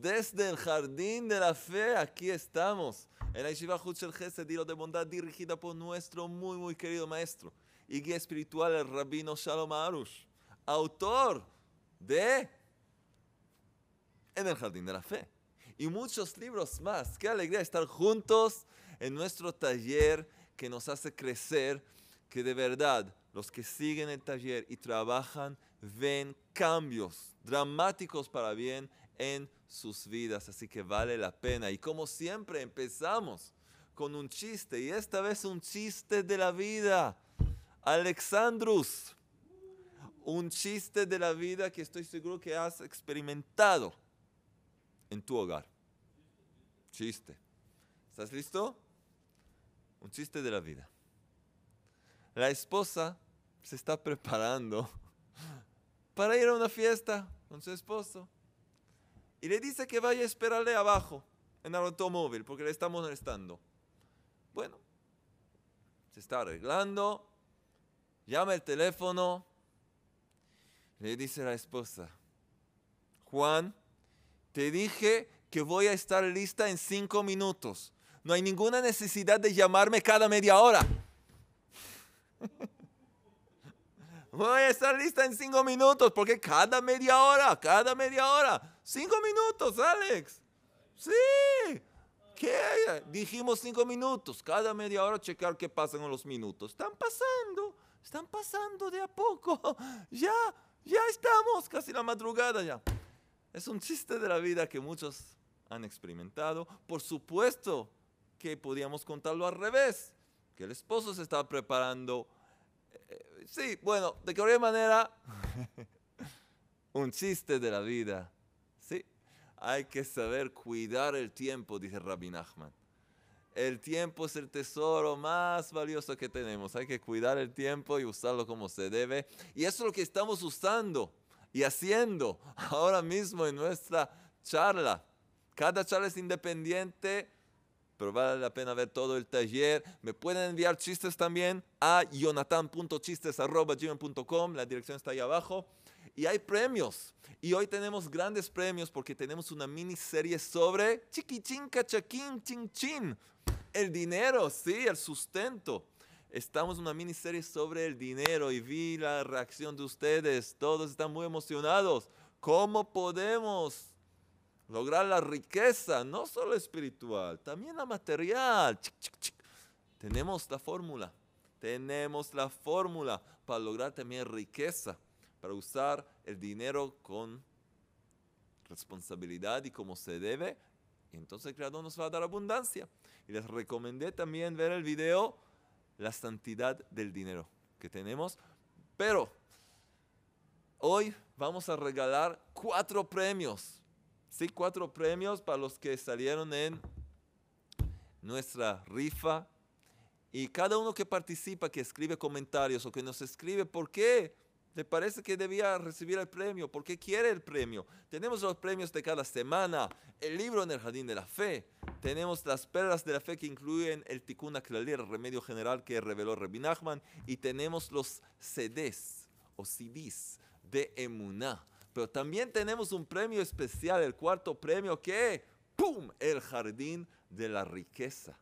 Desde el Jardín de la Fe, aquí estamos, en la Yeshiva Huchel Gesed, de bondad dirigida por nuestro muy, muy querido maestro y guía espiritual, el rabino Shalom Arush, autor de En el Jardín de la Fe y muchos libros más. Qué alegría estar juntos en nuestro taller que nos hace crecer, que de verdad los que siguen el taller y trabajan ven cambios dramáticos para bien en sus vidas, así que vale la pena. Y como siempre empezamos con un chiste, y esta vez un chiste de la vida. Alexandrus, un chiste de la vida que estoy seguro que has experimentado en tu hogar. Chiste. ¿Estás listo? Un chiste de la vida. La esposa se está preparando para ir a una fiesta con su esposo. Y le dice que vaya a esperarle abajo, en el automóvil, porque le estamos molestando. Bueno, se está arreglando, llama el teléfono, le dice la esposa, Juan, te dije que voy a estar lista en cinco minutos. No hay ninguna necesidad de llamarme cada media hora. Voy a estar lista en cinco minutos, porque cada media hora, cada media hora. Cinco minutos, Alex. Sí. ¿Qué? Dijimos cinco minutos. Cada media hora checar qué pasa con los minutos. Están pasando, están pasando de a poco. Ya, ya estamos, casi la madrugada ya. Es un chiste de la vida que muchos han experimentado. Por supuesto que podíamos contarlo al revés, que el esposo se estaba preparando sí, bueno, de cualquier manera, un chiste de la vida. Hay que saber cuidar el tiempo, dice Rabbi Nachman. El tiempo es el tesoro más valioso que tenemos. Hay que cuidar el tiempo y usarlo como se debe. Y eso es lo que estamos usando y haciendo ahora mismo en nuestra charla. Cada charla es independiente pero vale la pena ver todo el taller. Me pueden enviar chistes también a jonathan.chistes.com, la dirección está ahí abajo. Y hay premios. Y hoy tenemos grandes premios porque tenemos una miniserie sobre chiquichín, cachaquín, chin, chin. El dinero, sí, el sustento. Estamos en una miniserie sobre el dinero y vi la reacción de ustedes. Todos están muy emocionados. ¿Cómo podemos lograr la riqueza, no solo espiritual, también la material. Tenemos la fórmula, tenemos la fórmula para lograr también riqueza, para usar el dinero con responsabilidad y como se debe. Entonces el Creador nos va a dar abundancia. Y les recomendé también ver el video La santidad del dinero que tenemos. Pero hoy vamos a regalar cuatro premios Sí, cuatro premios para los que salieron en nuestra rifa. Y cada uno que participa, que escribe comentarios o que nos escribe por qué le parece que debía recibir el premio, por qué quiere el premio. Tenemos los premios de cada semana, el libro en el Jardín de la Fe. Tenemos las perlas de la fe que incluyen el Tikkun Aklali, remedio general que reveló Rabbi Nachman. Y tenemos los CDs o CDs de Emuná pero también tenemos un premio especial, el cuarto premio, que, ¡pum!, el jardín de la riqueza.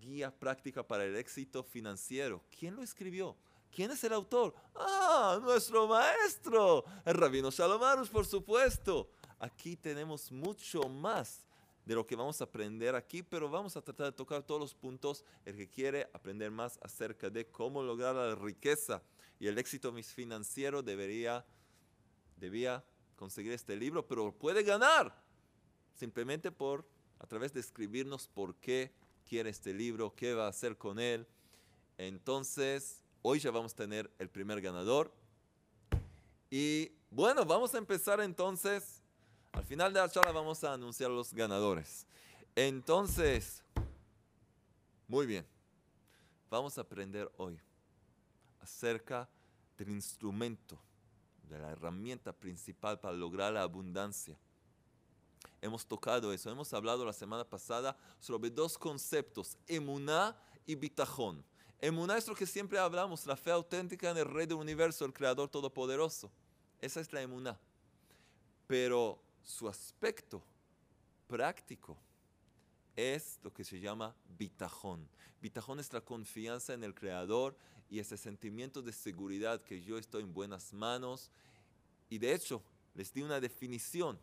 Guía práctica para el éxito financiero. ¿Quién lo escribió? ¿Quién es el autor? Ah, nuestro maestro, el rabino Shalomarus, por supuesto. Aquí tenemos mucho más de lo que vamos a aprender aquí, pero vamos a tratar de tocar todos los puntos. El que quiere aprender más acerca de cómo lograr la riqueza y el éxito financiero debería, debía conseguir este libro, pero puede ganar simplemente por, a través de escribirnos por qué quiere este libro, qué va a hacer con él. Entonces, hoy ya vamos a tener el primer ganador. Y bueno, vamos a empezar entonces. Al final de la charla vamos a anunciar los ganadores. Entonces, muy bien. Vamos a aprender hoy acerca del instrumento de la herramienta principal para lograr la abundancia. Hemos tocado eso, hemos hablado la semana pasada sobre dos conceptos, emuná y bitajón. Emuná es lo que siempre hablamos, la fe auténtica en el Rey del Universo, el Creador Todopoderoso. Esa es la emuná. Pero su aspecto práctico es lo que se llama bitajón. Bitajón es la confianza en el Creador y ese sentimiento de seguridad que yo estoy en buenas manos. Y de hecho, les di una definición.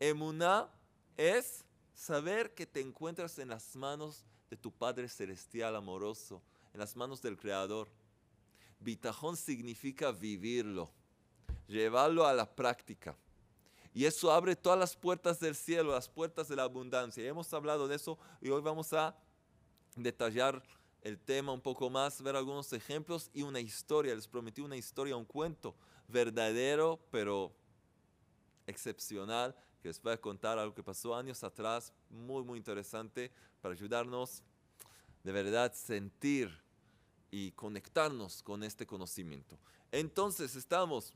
Emuná es saber que te encuentras en las manos de tu Padre Celestial amoroso, en las manos del Creador. Bitajón significa vivirlo, llevarlo a la práctica. Y eso abre todas las puertas del cielo, las puertas de la abundancia. Y hemos hablado de eso y hoy vamos a detallar el tema un poco más, ver algunos ejemplos y una historia. Les prometí una historia, un cuento verdadero, pero excepcional, que les voy a contar algo que pasó años atrás, muy, muy interesante, para ayudarnos de verdad sentir y conectarnos con este conocimiento. Entonces estamos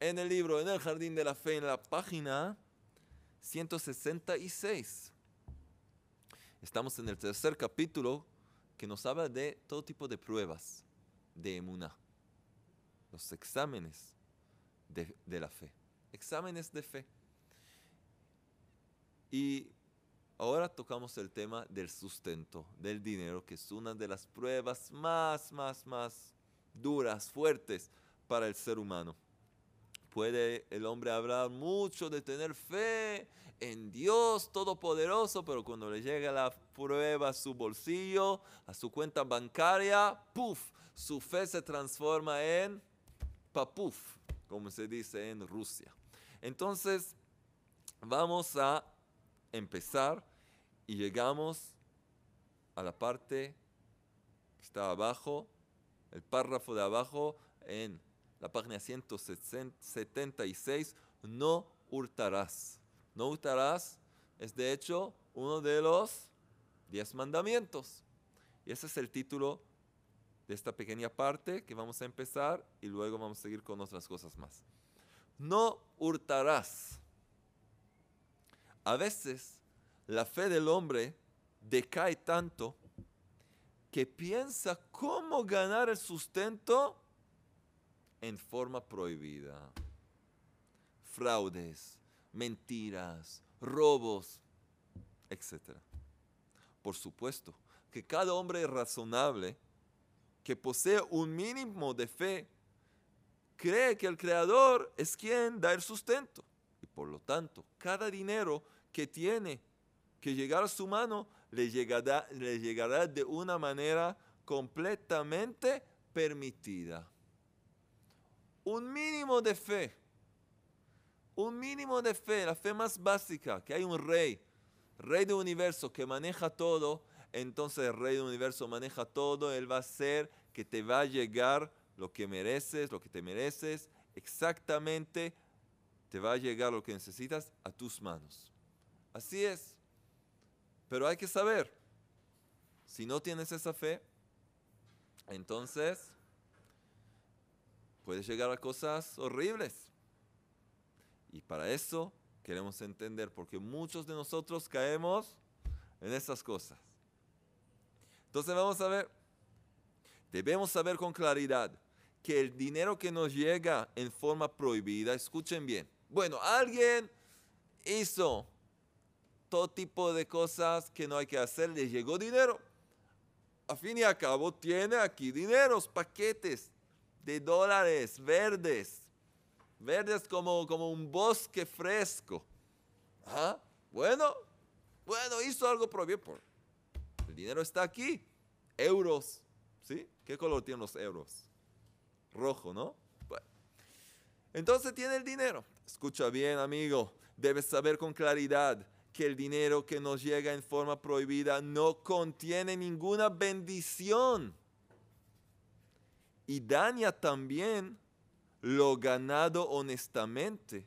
en el libro, en el Jardín de la Fe, en la página 166. Estamos en el tercer capítulo que nos habla de todo tipo de pruebas de emuná, los exámenes de, de la fe, exámenes de fe. Y ahora tocamos el tema del sustento, del dinero, que es una de las pruebas más, más, más duras, fuertes para el ser humano. Puede el hombre hablar mucho de tener fe en Dios Todopoderoso, pero cuando le llega la prueba a su bolsillo, a su cuenta bancaria, ¡puf! Su fe se transforma en papuf, como se dice en Rusia. Entonces, vamos a empezar y llegamos a la parte que está abajo, el párrafo de abajo en la página 176, no hurtarás. No hurtarás es de hecho uno de los diez mandamientos. Y ese es el título de esta pequeña parte que vamos a empezar y luego vamos a seguir con otras cosas más. No hurtarás. A veces la fe del hombre decae tanto que piensa cómo ganar el sustento en forma prohibida. Fraudes, mentiras, robos, etc. Por supuesto que cada hombre razonable que posee un mínimo de fe cree que el Creador es quien da el sustento. Y por lo tanto, cada dinero que tiene que llegar a su mano le llegará, le llegará de una manera completamente permitida un mínimo de fe, un mínimo de fe, la fe más básica, que hay un rey, rey del universo que maneja todo, entonces el rey del universo maneja todo, él va a hacer que te va a llegar lo que mereces, lo que te mereces, exactamente te va a llegar lo que necesitas a tus manos. Así es. Pero hay que saber, si no tienes esa fe, entonces puede llegar a cosas horribles. Y para eso queremos entender, porque muchos de nosotros caemos en esas cosas. Entonces vamos a ver, debemos saber con claridad que el dinero que nos llega en forma prohibida, escuchen bien, bueno, alguien hizo todo tipo de cosas que no hay que hacer, le llegó dinero. A fin y a cabo tiene aquí dineros, paquetes de dólares verdes, verdes como, como un bosque fresco. ¿Ah? Bueno, bueno, hizo algo propio. El dinero está aquí. Euros. ¿Sí? ¿Qué color tienen los euros? Rojo, ¿no? Entonces tiene el dinero. Escucha bien, amigo. Debes saber con claridad que el dinero que nos llega en forma prohibida no contiene ninguna bendición y daña también lo ganado honestamente,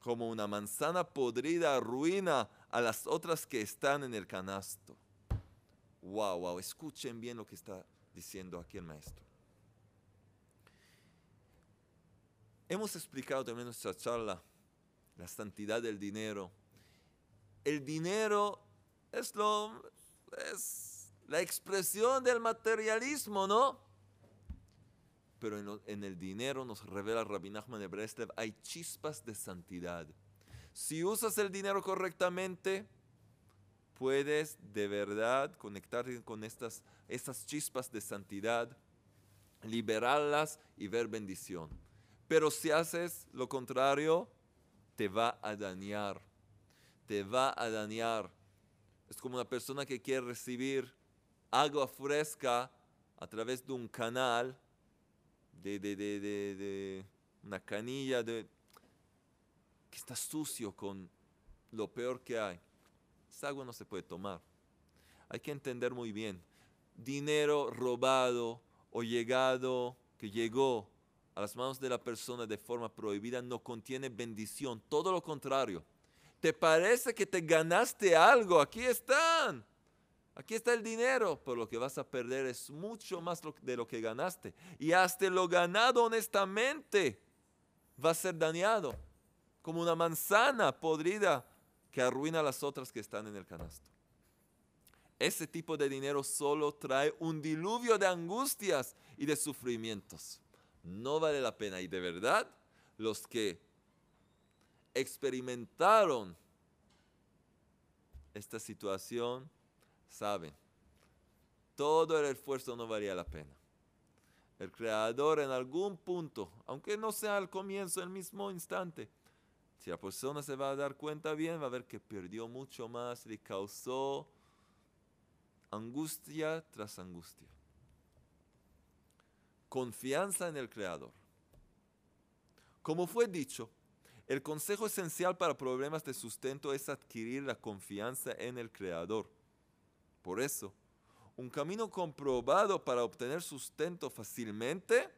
como una manzana podrida arruina a las otras que están en el canasto. Wow, wow, escuchen bien lo que está diciendo aquí el maestro. Hemos explicado también en nuestra charla la santidad del dinero. El dinero es, lo, es la expresión del materialismo, ¿no? pero en, el dinero nos revela Rabbi Nachman de hay chispas de santidad. Si usas el dinero correctamente, puedes de verdad conectarte con estas chispas de santidad, liberarlas y ver bendición. Pero si haces lo contrario, te va a dañar. Te va a dañar. Es como una persona que quiere recibir agua fresca a través de un canal, de, de, de, de una canilla, que está sucio con lo peor que hay. Esa agua no se puede tomar. Hay que entender muy bien. Dinero robado o llegado, que llegó a las manos de la persona de forma prohibida, no contiene bendición. Todo lo contrario. ¿Te parece que te ganaste algo? Aquí están. Aquí está el dinero, pero lo que vas a perder es mucho más de lo que ganaste. Y hasta lo ganado honestamente va a ser dañado, como una manzana podrida que arruina las otras que están en el canasto. Ese tipo de dinero solo trae un diluvio de angustias y de sufrimientos. No vale la pena. Y de verdad, los que experimentaron esta situación saben, todo el esfuerzo no valía la pena. El creador en algún punto, aunque no sea al comienzo, el mismo instante, si la persona se va a dar cuenta bien, va a ver que perdió mucho más, le causó angustia tras angustia. Confianza en el Creador. Como fue dicho, el consejo esencial para problemas de sustento es adquirir la confianza en el Creador. Por eso, un camino comprobado para obtener sustento fácilmente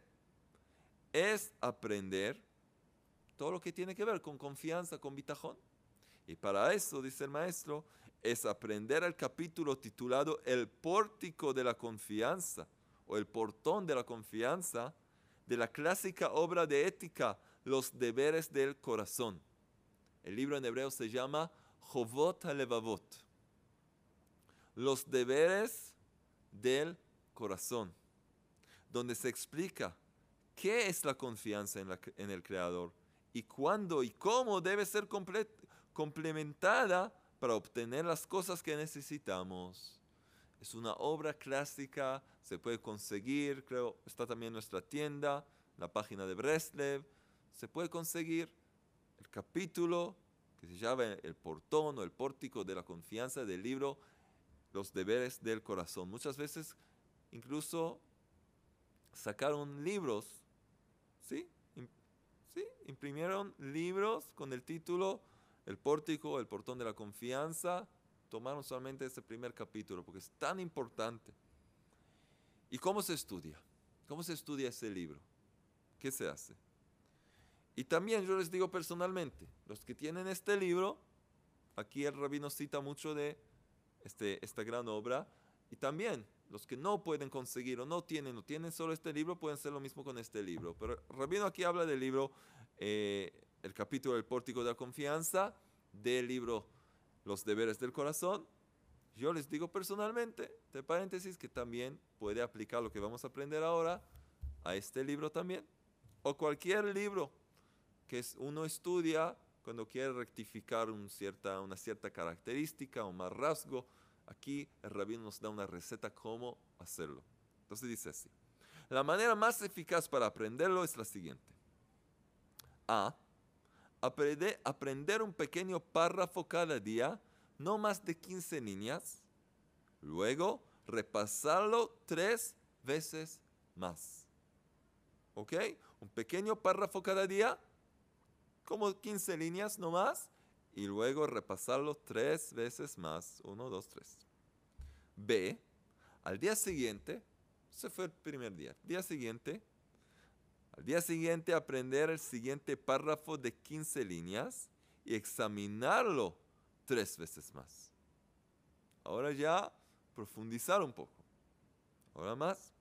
es aprender todo lo que tiene que ver con confianza, con bitajón. Y para eso, dice el maestro, es aprender el capítulo titulado El pórtico de la confianza o el portón de la confianza de la clásica obra de ética Los deberes del corazón. El libro en hebreo se llama Jovot Levavot. Los deberes del corazón, donde se explica qué es la confianza en, en el Creador y cuándo y cómo debe ser complementada para obtener las cosas que necesitamos. Es una obra clásica, se puede conseguir, creo, está también en nuestra tienda, la página de Breslev, se puede conseguir el capítulo que se llama El portón o el pórtico de la confianza del libro Los deberes del corazón. Muchas veces incluso sacaron libros, ¿sí? ¿Sí? Imprimieron libros con el título El pórtico, el portón de la confianza. Tomaron solamente ese primer capítulo porque es tan importante. ¿Y cómo se estudia? ¿Cómo se estudia ese libro? ¿Qué se hace? Y también yo les digo personalmente, los que tienen este libro, aquí el rabino cita mucho de este, esta gran obra, y también los que no pueden conseguir o no tienen o tienen solo este libro pueden hacer lo mismo con este libro. Pero Rabino aquí habla del libro, eh, el capítulo del pórtico de la confianza, del libro Los deberes del corazón. Yo les digo personalmente, de paréntesis, que también puede aplicar lo que vamos a aprender ahora a este libro también. O cualquier libro que uno estudia cuando quiere rectificar una cierta característica o más rasgo Aquí el rabino nos da una receta cómo hacerlo. Entonces dice así. La manera más eficaz para aprenderlo es la siguiente. A. Aprender un pequeño párrafo cada día, no más de 15 líneas. Luego, repasarlo tres veces más. ¿Ok? Un pequeño párrafo cada día, como 15 líneas no más y luego repasarlo tres veces más. Uno, dos, tres. B. Al día siguiente, ese fue el primer día. Día siguiente, al día siguiente aprender el siguiente párrafo de 15 líneas y examinarlo tres veces más. Ahora ya profundizar un poco. Ahora más.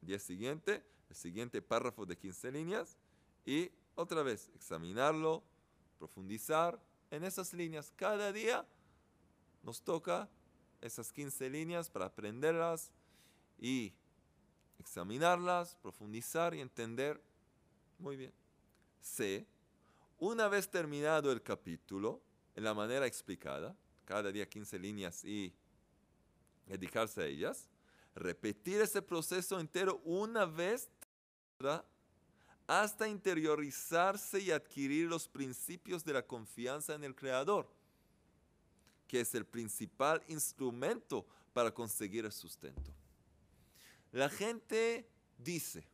Día siguiente, el siguiente párrafo de 15 líneas y otra vez examinarlo, profundizar en esas líneas. Cada día nos toca esas 15 líneas para aprenderlas y examinarlas, profundizar y entender. Muy bien. C. una vez terminado el capítulo, en la manera explicada, cada día 15 líneas y dedicarse a ellas, repetir ese proceso entero una vez hasta interiorizarse y adquirir los principios de la confianza en el Creador, que es el principal instrumento para conseguir el sustento. La gente dice,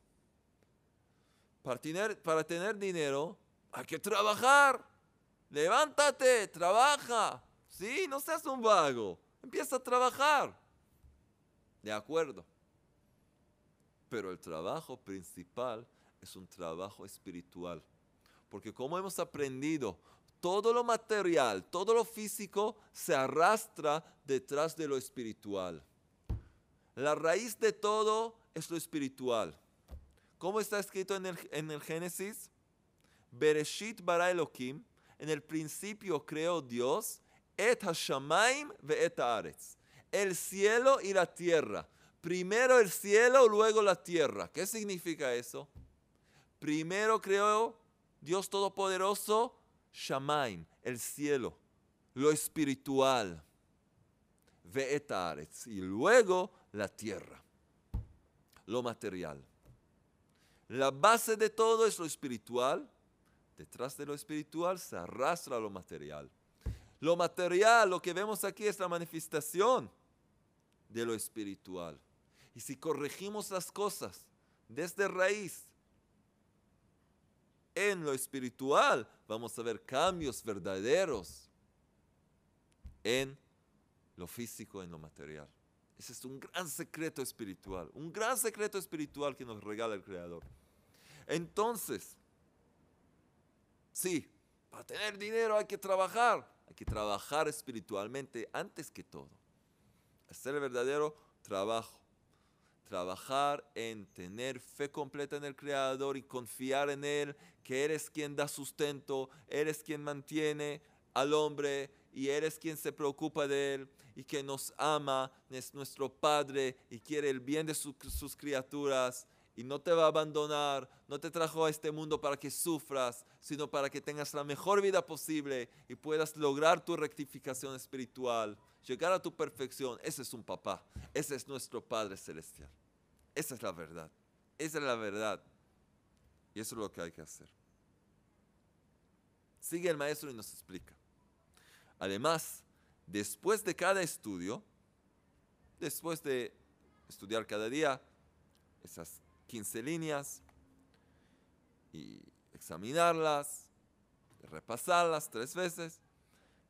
para tener, dinero hay que trabajar, levántate, trabaja, sí, no seas un vago, empieza a trabajar. De acuerdo. Pero el trabajo principal es un trabajo espiritual. Porque como hemos aprendido, todo lo material, todo lo físico se arrastra detrás de lo espiritual. La raíz de todo es lo espiritual. ¿Cómo está escrito en el, en el Génesis? Bereshit bara Elohim, en el principio creó Dios, et hashamaim ve et haaretz el cielo y la tierra. Primero el cielo, luego la tierra. ¿Qué significa eso? Primero creó Dios Todopoderoso, Shamaim, el cielo, lo espiritual, Ve'etaretz, y luego la tierra, lo material. La base de todo es lo espiritual. Detrás de lo espiritual se arrastra lo material. Lo material, lo que vemos aquí es la manifestación de lo espiritual. Y si corregimos las cosas desde raíz en lo espiritual, vamos a ver cambios verdaderos en lo físico, en lo material. Ese es un gran secreto espiritual, un gran secreto espiritual que nos regala el Creador. Entonces, sí, para tener dinero hay que trabajar, hay que trabajar espiritualmente antes que todo hacer el verdadero trabajo. Trabajar en tener fe completa en el Creador y confiar en Él, que eres quien da sustento, eres quien mantiene al hombre y eres quien se preocupa de Él y que nos ama, es nuestro Padre y quiere el bien de sus criaturas y no te va a abandonar, no te trajo a este mundo para que sufras, sino para que tengas la mejor vida posible y puedas lograr tu rectificación espiritual, llegar a tu perfección. Ese es un papá, ese es nuestro Padre Celestial. Esa es la verdad, esa es la verdad. Y eso es lo que hay que hacer. Sigue el maestro y nos explica. Además, después de cada estudio, después de estudiar cada día, esas 15 líneas y examinarlas, repasarlas tres veces,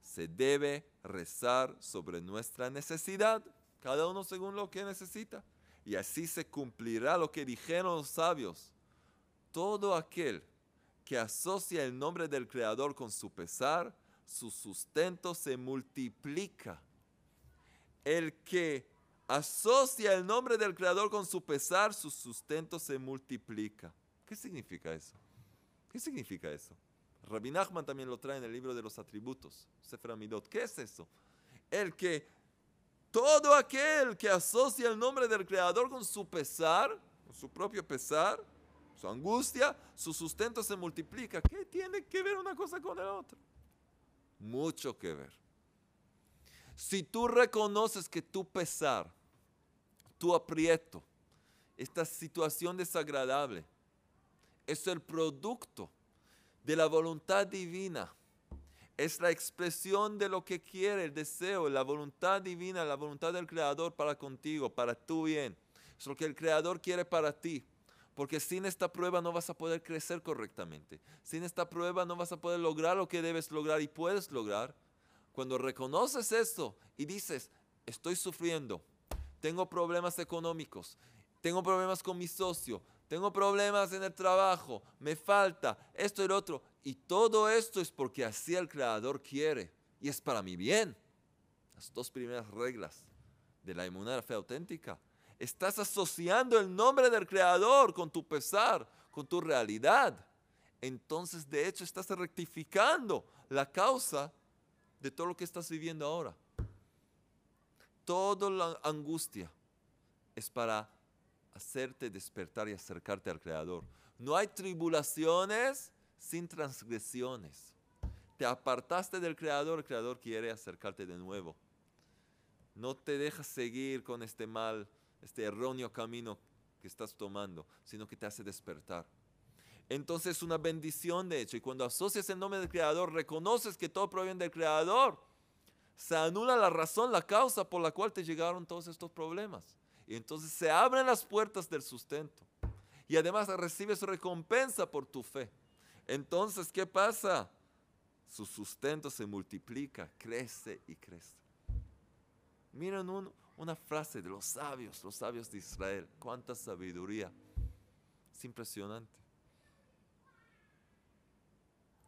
se debe rezar sobre nuestra necesidad, cada uno según lo que necesita. Y así se cumplirá lo que dijeron los sabios. Todo aquel que asocia el nombre del Creador con su pesar, su sustento se multiplica. El que asocia el nombre del Creador con su pesar, su sustento se multiplica. ¿Qué significa eso? ¿Qué significa eso? Rabbi Nachman también lo trae en el libro de los atributos, Sefer Amidot. ¿Qué es eso? El que todo aquel que asocia el nombre del Creador con su pesar, con su propio pesar, su angustia, su sustento se multiplica. ¿Qué tiene que ver una cosa con la otra? Mucho que ver. Si tú reconoces que tu pesar tu aprieto, esta situación desagradable, es el producto de la voluntad divina. Es la expresión de lo que quiere, el deseo, la voluntad divina, la voluntad del Creador para contigo, para tu bien. Es lo que el Creador quiere para ti. Porque sin esta prueba no vas a poder crecer correctamente. Sin esta prueba no vas a poder lograr lo que debes lograr y puedes lograr. Cuando reconoces esto y dices, estoy sufriendo, tengo problemas económicos, tengo problemas con mi socio, tengo problemas en el trabajo, me falta esto y lo otro. Y todo esto es porque así el Creador quiere y es para mi bien. Las dos primeras reglas de la inmunidad la fe auténtica. Estás asociando el nombre del Creador con tu pesar, con tu realidad. Entonces, de hecho, estás rectificando la causa de todo lo que estás viviendo ahora toda la angustia es para hacerte despertar y acercarte al Creador. No hay tribulaciones sin transgresiones. Te apartaste del Creador, el Creador quiere acercarte de nuevo. No te dejas seguir con este mal, este erróneo camino que estás tomando, sino que te hace despertar. Entonces es una bendición de hecho. Y cuando asocias el nombre del Creador, reconoces que todo proviene del Creador. Se anula la razón, la causa por la cual te llegaron todos estos problemas. Y entonces se abren las puertas del sustento. Y además recibes recompensa por tu fe. Entonces, ¿qué pasa? Su sustento se multiplica, crece y crece. Miren una frase de los sabios, los sabios de Israel. Cuánta sabiduría. Es impresionante.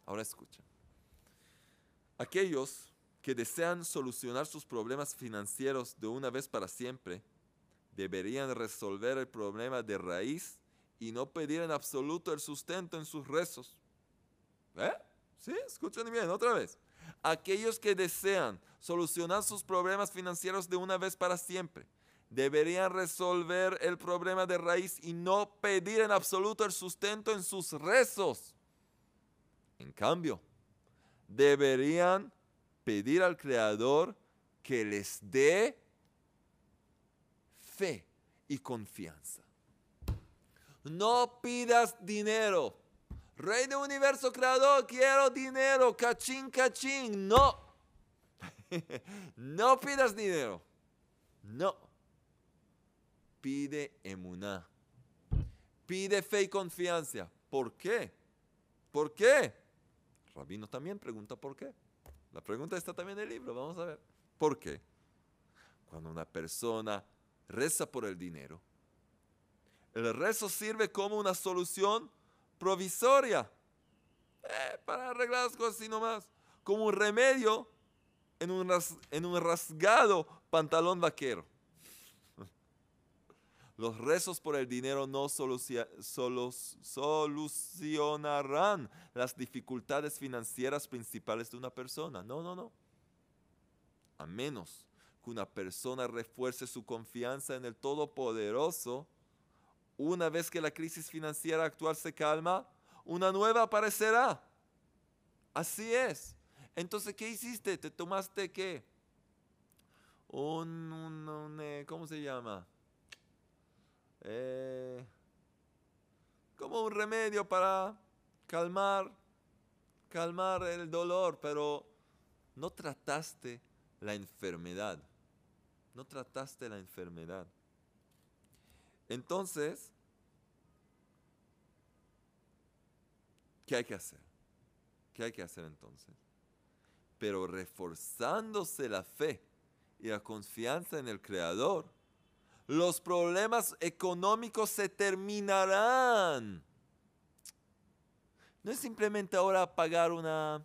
Ahora escuchen. Aquellos que desean solucionar sus problemas financieros de una vez para siempre, deberían resolver el problema de raíz y no pedir en absoluto el sustento en sus rezos. ¿Eh? ¿Sí? Escuchen bien, otra vez. Aquellos que desean solucionar sus problemas financieros de una vez para siempre, deberían resolver el problema de raíz y no pedir en absoluto el sustento en sus rezos. En cambio, deberían pedir al Creador que les dé fe y confianza. No pidas dinero. Rey del universo creador, quiero dinero, cachín, cachín. No. no pidas dinero. No. Pide emuná. Pide fe y confianza. ¿Por qué? ¿Por qué? Rabino también pregunta por qué. La pregunta está también en el libro, vamos a ver. ¿Por qué? Cuando una persona reza por el dinero, el rezo sirve como una solución provisoria eh, para arreglar las cosas y no más, como un remedio un, en un rasgado pantalón vaquero. Los rezos por el dinero no solucionarán las dificultades financieras principales de una persona. No, no, no. A menos que una persona refuerce su confianza en el Todopoderoso, una vez que la crisis financiera actual se calma, una nueva aparecerá. Así es. Entonces, ¿qué hiciste? ¿Te tomaste qué? Un, eh, ¿cómo se llama? Eh, como un remedio para calmar, calmar el dolor, pero no trataste la enfermedad. No trataste la enfermedad. Entonces, ¿qué hay que hacer? ¿Qué hay que hacer entonces? Pero reforzándose la fe y la confianza en el Creador, los problemas económicos se terminarán. No es simplemente ahora pagar una,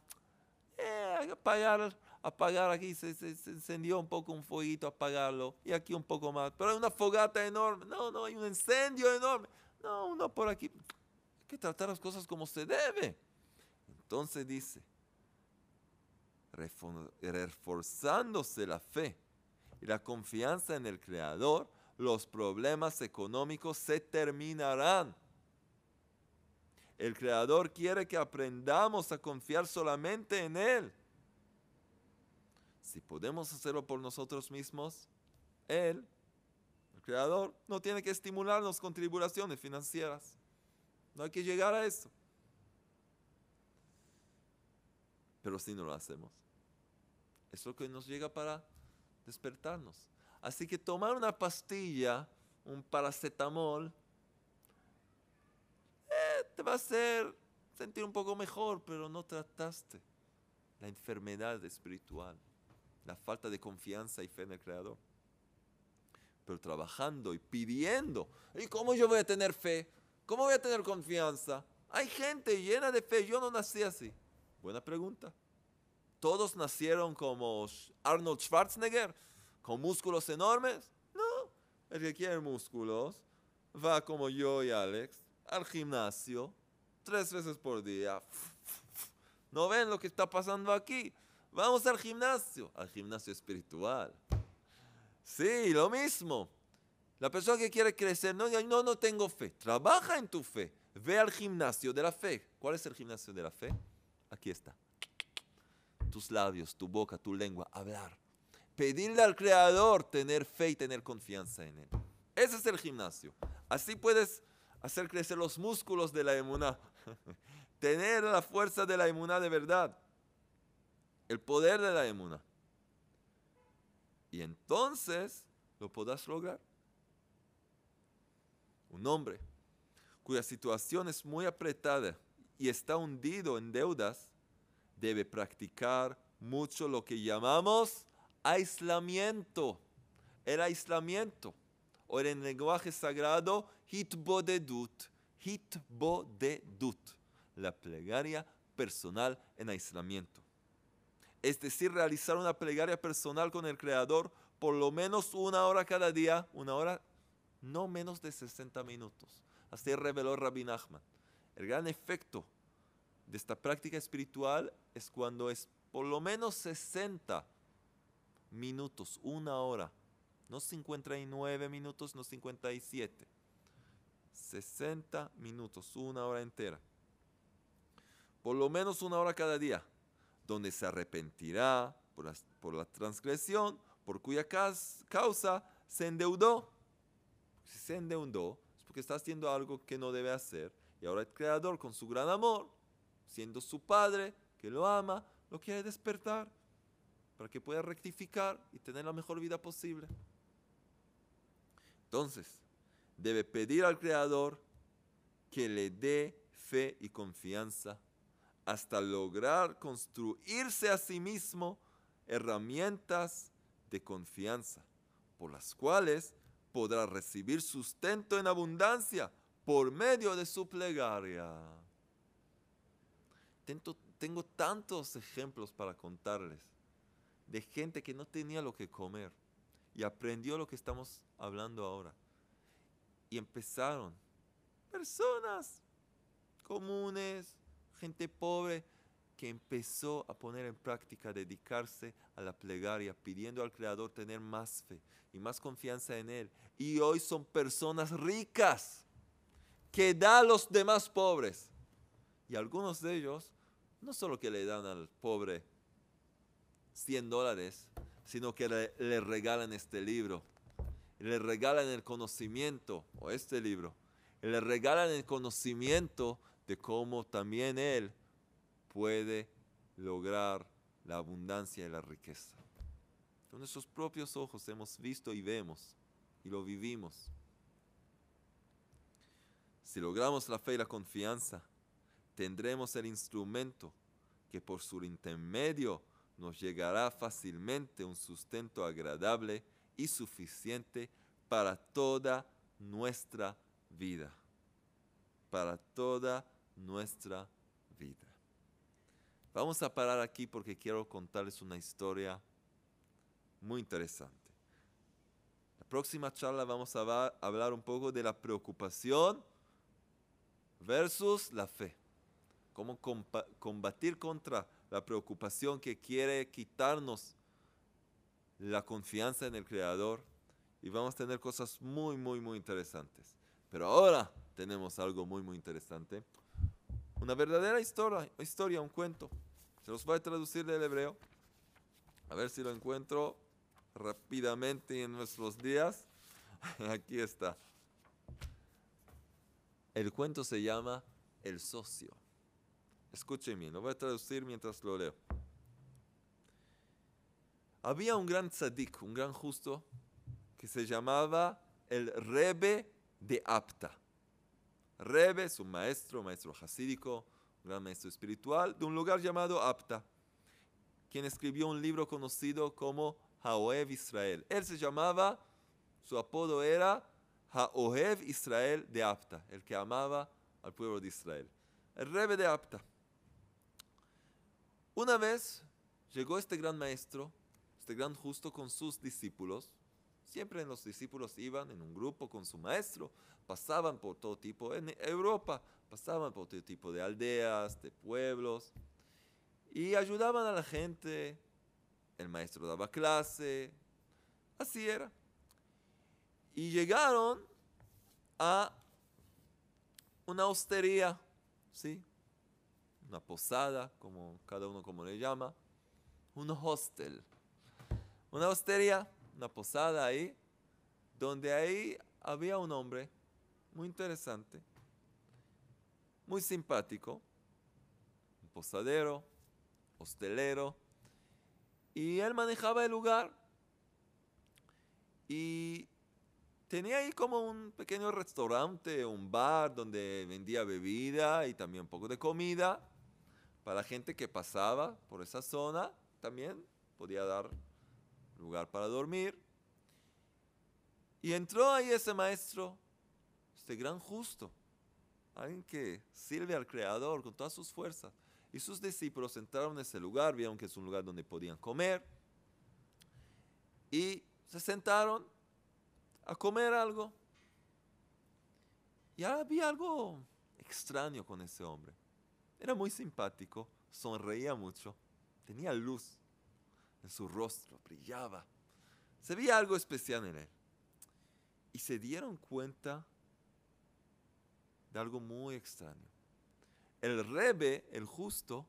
eh, pagar, apagar aquí, se, se, encendió un poco un fueguito, apagarlo, y aquí un poco más, pero hay una fogata enorme, no, no, hay un incendio enorme, no, uno por aquí, hay que tratar las cosas como se debe. Entonces dice, reforzándose la fe y la confianza en el Creador, los problemas económicos se terminarán. El Creador quiere que aprendamos a confiar solamente en Él. Si podemos hacerlo por nosotros mismos, Él, el Creador, no tiene que estimularnos con tribulaciones financieras. No hay que llegar a eso. Pero si no lo hacemos, es lo que nos llega para despertarnos. Así que tomar una pastilla, un paracetamol, eh, te va a hacer sentir un poco mejor, pero no trataste la enfermedad espiritual, la falta de confianza y fe en el Creador. Pero trabajando y pidiendo, ¿y cómo yo voy a tener fe? ¿Cómo voy a tener confianza? Hay gente llena de fe, yo no nací así. Buena pregunta. ¿Todos nacieron como Arnold Schwarzenegger? Con músculos enormes. No, el que quiere músculos va como yo y Alex al gimnasio tres veces por día. ¿No ven lo que está pasando aquí? Vamos al gimnasio, al gimnasio espiritual. Sí, lo mismo. La persona que quiere crecer, no, no, tengo fe. Trabaja en tu fe. ve al gimnasio de la fe. ¿Cuál es el gimnasio de la fe? Aquí está. Tus labios, tu boca, tu lengua, hablar. Pedirle al Creador tener fe y tener confianza en Él. Ese es el gimnasio. Así puedes hacer crecer los músculos de la emuná. tener la fuerza de la emuná de verdad. El poder de la emuná. Y entonces lo podrás lograr. Un hombre cuya situación es muy apretada y está hundido en deudas, debe practicar mucho lo que llamamos aislamiento. El aislamiento, o en el lenguaje sagrado, hitbodedut, hitbodedut, la plegaria personal en aislamiento. Es decir, realizar una plegaria personal con el Creador por lo menos una hora cada día, una hora no menos de 60 minutos. Así reveló Rabbi Nachman. El gran efecto de esta práctica espiritual es cuando es por lo menos 60 minutos, una hora, no 59 minutos, no 57. 60 minutos, una hora entera. Por lo menos una hora cada día, donde se arrepentirá por la, por la transgresión por cuya causa se endeudó. Si se endeudó es porque está haciendo algo que no debe hacer y ahora el Creador con su gran amor, siendo su Padre que lo ama, lo quiere despertar para que pueda rectificar y tener la mejor vida posible. Entonces, debe pedir al Creador que le dé fe y confianza hasta lograr construirse a sí mismo herramientas de confianza por las cuales podrá recibir sustento en abundancia por medio de su plegaria. Tengo, tengo tantos ejemplos para contarles de gente que no tenía lo que comer y aprendió lo que estamos hablando ahora. Y empezaron personas comunes, gente pobre, que empezó a poner en práctica, dedicarse a la plegaria, pidiendo al Creador tener más fe y más confianza en Él. Y hoy son personas ricas que da a los demás pobres. Y algunos de ellos, no solo que le dan al pobre 100 dólares, sino que le, le regalan este libro, le regalan el conocimiento, o este libro, le regalan el conocimiento de cómo también Él puede lograr la abundancia y la riqueza. Con nuestros propios ojos hemos visto y vemos y lo vivimos. Si logramos la fe y la confianza, tendremos el instrumento que por su intermedio nos llegará fácilmente un sustento agradable y suficiente para toda nuestra vida. Para toda nuestra vida. Vamos a parar aquí porque quiero contarles una historia muy interesante. La próxima charla vamos a hablar un poco de la preocupación versus la fe. Cómo combatir contra la preocupación que quiere quitarnos la confianza en el Creador. Y vamos a tener cosas muy, muy, muy interesantes. Pero ahora tenemos algo muy, muy interesante. Una verdadera historia, historia, un cuento. Se los voy a traducir del hebreo. A ver si lo encuentro rápidamente en nuestros días. Aquí está. El cuento se llama El socio. Escuchen bien, lo voy a traducir mientras lo leo. Había un gran tzadik, un gran justo, que se llamaba el Rebe de Apta. Rebe es un maestro, maestro hasídico, gran maestro espiritual, de un lugar llamado Apta, quien escribió un libro conocido como Haoev Israel. Él se llamaba, su apodo era Haoev Israel de Apta, el que amaba al pueblo de Israel. El rebe de Apta. Una vez llegó este gran maestro, este gran justo con sus discípulos. Siempre los discípulos iban en un grupo con su maestro, pasaban por todo tipo, en Europa pasaban por todo tipo de aldeas, de pueblos, y ayudaban a la gente. El maestro daba clase, así era. Y llegaron a una hostería, ¿sí? Una posada, como cada uno como le llama. Un hostel. Una hostería, una posada ahí, donde ahí había un hombre muy interesante, muy simpático, un posadero, hostelero, y él manejaba el lugar y tenía ahí como un pequeño restaurante, un bar donde vendía bebida y también un poco de comida para gente que pasaba por esa zona. También podía dar lugar para dormir. Y entró ahí ese maestro, este gran justo, alguien que sirve al Creador con todas sus fuerzas. Y sus discípulos entraron en ese lugar, vieron que es un lugar donde podían comer. Y se sentaron a comer algo. Y había algo extraño con ese hombre. Era muy simpático, sonreía mucho, tenía luz en su rostro, brillaba. Se veía algo especial en él. Y se dieron cuenta de algo muy extraño. El rebe, el justo,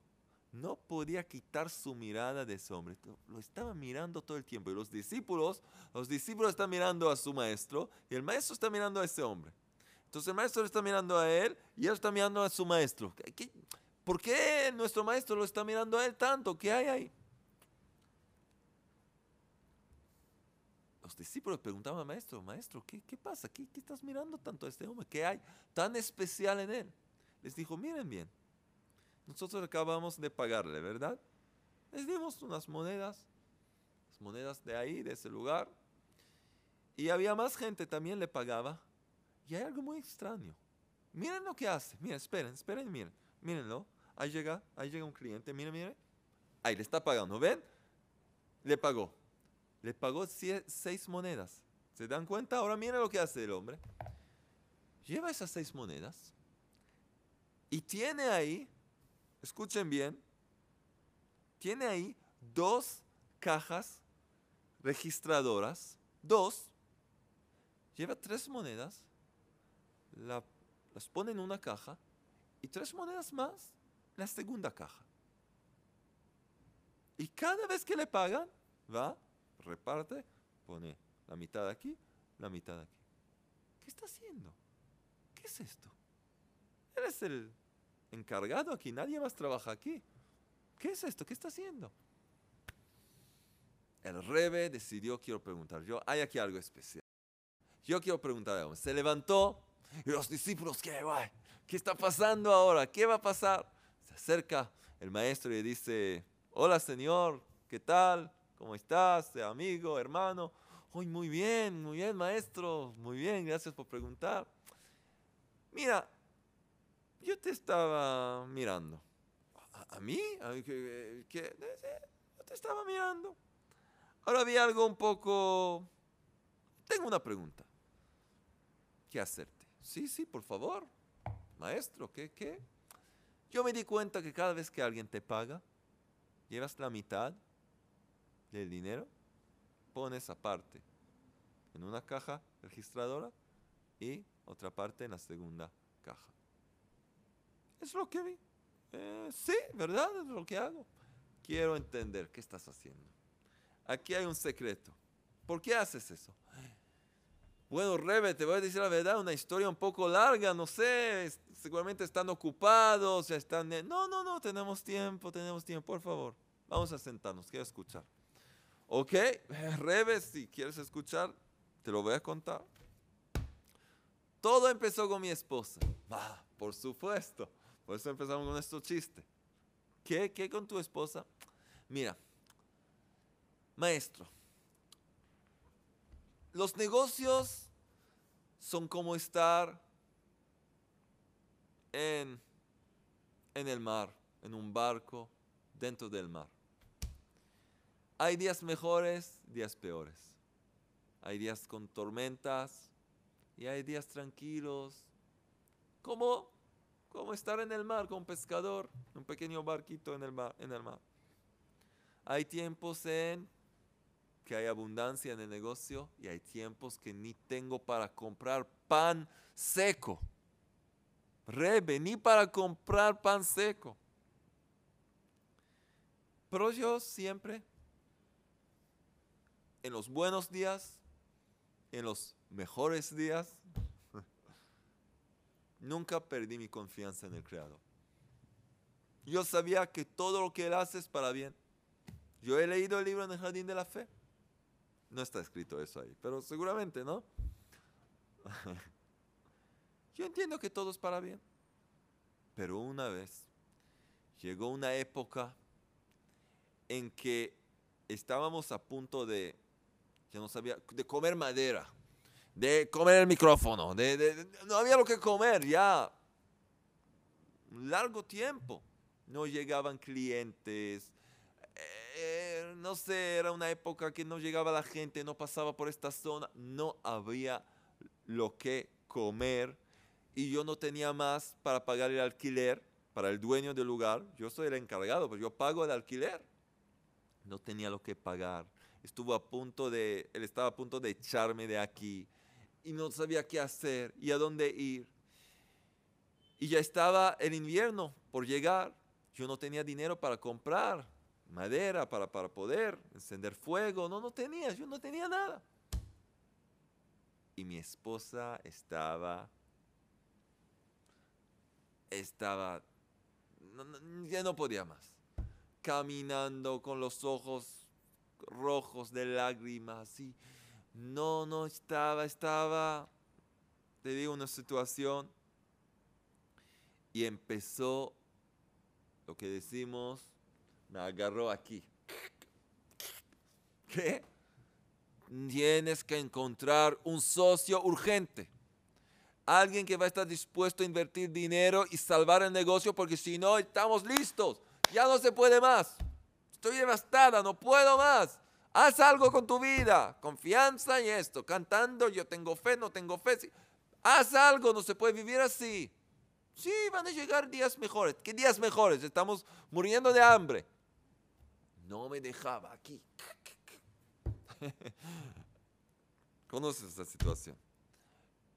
no podía quitar su mirada de ese hombre. Lo estaba mirando todo el tiempo. Y los discípulos, los discípulos están mirando a su maestro y el maestro está mirando a ese hombre. Entonces el maestro está mirando a él y él está mirando a su maestro. por qué nuestro maestro lo está mirando a él tanto? ¿Qué hay ahí? Los discípulos preguntaban al maestro, maestro, ¿qué, pasa? ¿Qué, ¿Qué estás mirando tanto a este hombre? ¿Qué hay tan especial en él? Les dijo, miren bien, nosotros acabamos de pagarle, ¿verdad? Les dimos unas monedas, monedas de ahí, de ese lugar. Y había más gente también le pagaba. Y hay algo muy extraño. Miren lo que hace. Miren, esperen, esperen, miren. Mírenlo. Ahí llega, ahí llega un cliente. Miren, miren. Ahí le está pagando. ¿Ven? Le pagó. Le pagó seis monedas. ¿Se dan cuenta? Ahora miren lo que hace el hombre. Lleva esas seis monedas. Y tiene ahí escuchen bien, tiene ahí dos cajas registradoras, dos, lleva tres monedas, las pone en una caja y tres monedas más en la segunda caja. Y cada vez que le pagan, va, reparte, pone la mitad aquí, la mitad aquí. ¿Qué está haciendo? ¿Qué es esto? Eres el encargado aquí, nadie más trabaja aquí. ¿Qué es esto? ¿Qué está haciendo? El rebe decidió, quiero preguntar, yo, hay aquí algo especial. Yo quiero preguntar, se levantó y los discípulos, ¿qué, ¿qué está pasando ahora? ¿Qué va a pasar? Se acerca el maestro y dice, hola Señor, ¿qué tal? ¿Cómo estás? Amigo, hermano. Hoy muy bien, muy bien, maestro. Muy bien, gracias por preguntar. Mira, yo te estaba mirando. ¿A, mí? ¿Qué, Yo te estaba mirando. Ahora vi algo un poco... Tengo una pregunta. ¿Qué hacerte? Sí, sí, por favor. Maestro, ¿qué, qué? Yo me di cuenta que cada vez que alguien te paga, llevas la mitad del dinero, pones aparte en una caja registradora y otra parte en la segunda caja. Es lo que vi. Eh, sí, ¿verdad? Es lo que hago. Quiero entender qué estás haciendo. Aquí hay un secreto. ¿Por qué haces eso? Bueno, Rebe, te voy a decir la verdad, una historia un poco larga, no sé, seguramente están ocupados, ya están... No, no, no, tenemos tiempo, tenemos tiempo, por favor. Vamos a sentarnos, quiero escuchar. Ok, Rebe, si quieres escuchar, te lo voy a contar. Todo empezó con mi esposa. Ah, por supuesto. Por eso empezamos con estos chistes. ¿Qué? ¿Qué con tu esposa? Mira, maestro, los negocios son como estar en, en el mar, en un barco dentro del mar. Hay días mejores, días peores. Hay días con tormentas y hay días tranquilos. Como como estar en el mar con un pescador, un pequeño barquito en el mar. En el mar. Hay tiempos en que hay abundancia en el negocio y hay tiempos que ni tengo para comprar pan seco. Re, vení para comprar pan seco. Pero yo siempre, en los buenos días, en los mejores días, nunca perdí mi confianza en el Creador. Yo sabía que todo lo que Él hace es para bien. Yo he leído el libro en el Jardín de la Fe. No está escrito eso ahí, pero seguramente, ¿no? Yo entiendo que todo es para bien. Pero una vez llegó una época en que estábamos a punto de, ya no sabía, de comer madera, de comer el micrófono, de, no había lo que comer ya. Largo tiempo. No llegaban clientes. Eh, no sé, era una época que no llegaba la gente, no pasaba por esta zona. No había lo que comer y yo no tenía más para pagar el alquiler para el dueño del lugar. Yo soy el encargado, pero yo pago el alquiler. No tenía lo que pagar. Estuvo a punto de, él estaba a punto de echarme de aquí y no sabía qué hacer y a dónde ir. Y ya estaba el invierno por llegar. Yo no tenía dinero para comprar madera, para, para poder encender fuego. No, no tenía, yo no tenía nada. Y mi esposa estaba estaba, ya no podía más, caminando con los ojos rojos de lágrimas, y no, no estaba, estaba, te digo, una situación, y empezó lo que decimos, me agarró aquí. ¿Qué? Tienes que encontrar un socio urgente alguien que va a estar dispuesto a invertir dinero y salvar el negocio porque si no, estamos listos. Ya no se puede más. Estoy devastada, no puedo más. Haz algo con tu vida. Confianza y esto. Cantando, yo tengo fe, no tengo fe. Haz algo, no se puede vivir así. Sí, van a llegar días mejores. ¿Qué días mejores? Estamos muriendo de hambre. No me dejaba aquí. ¿Conoces esta situación?